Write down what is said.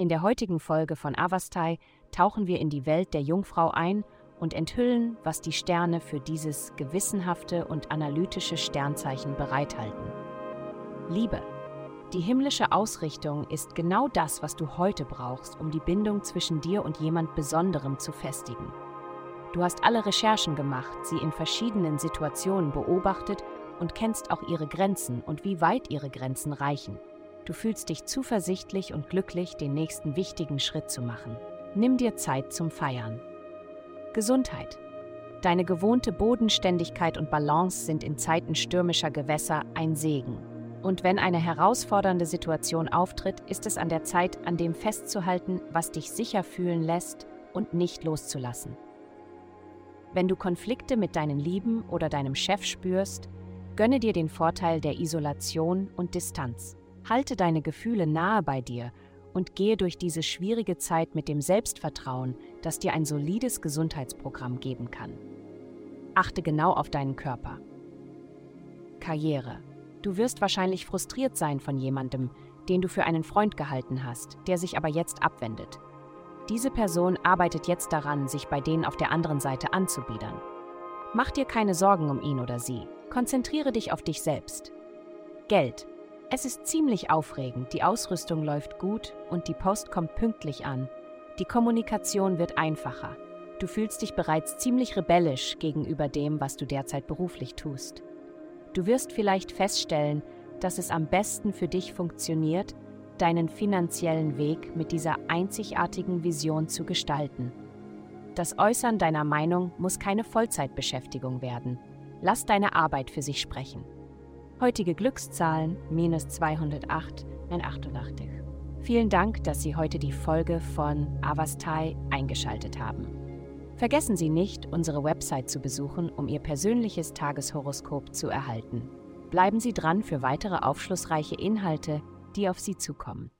In der heutigen Folge von Avastai tauchen wir in die Welt der Jungfrau ein und enthüllen, was die Sterne für dieses gewissenhafte und analytische Sternzeichen bereithalten. Liebe. Die himmlische Ausrichtung ist genau das, was du heute brauchst, um die Bindung zwischen dir und jemand Besonderem zu festigen. Du hast alle Recherchen gemacht, sie in verschiedenen Situationen beobachtet und kennst auch ihre Grenzen und wie weit ihre Grenzen reichen. Du fühlst dich zuversichtlich und glücklich, den nächsten wichtigen Schritt zu machen. Nimm dir Zeit zum Feiern. Gesundheit. Deine gewohnte Bodenständigkeit und Balance sind in Zeiten stürmischer Gewässer ein Segen. Und wenn eine herausfordernde Situation auftritt, ist es an der Zeit, an dem festzuhalten, was dich sicher fühlen lässt und nicht loszulassen. Wenn du Konflikte mit deinen Lieben oder deinem Chef spürst, gönne dir den Vorteil der Isolation und Distanz. Halte deine Gefühle nahe bei dir und gehe durch diese schwierige Zeit mit dem Selbstvertrauen, das dir ein solides Gesundheitsprogramm geben kann. Achte genau auf deinen Körper. Karriere. Du wirst wahrscheinlich frustriert sein von jemandem, den du für einen Freund gehalten hast, der sich aber jetzt abwendet. Diese Person arbeitet jetzt daran, sich bei denen auf der anderen Seite anzubiedern. Mach dir keine Sorgen um ihn oder sie. Konzentriere dich auf dich selbst. Geld. Es ist ziemlich aufregend, die Ausrüstung läuft gut und die Post kommt pünktlich an. Die Kommunikation wird einfacher. Du fühlst dich bereits ziemlich rebellisch gegenüber dem, was du derzeit beruflich tust. Du wirst vielleicht feststellen, dass es am besten für dich funktioniert, deinen finanziellen Weg mit dieser einzigartigen Vision zu gestalten. Das Äußern deiner Meinung muss keine Vollzeitbeschäftigung werden. Lass deine Arbeit für sich sprechen. Heutige Glückszahlen minus 208 in 88. Vielen Dank, dass Sie heute die Folge von Avastai eingeschaltet haben. Vergessen Sie nicht, unsere Website zu besuchen, um Ihr persönliches Tageshoroskop zu erhalten. Bleiben Sie dran für weitere aufschlussreiche Inhalte, die auf Sie zukommen.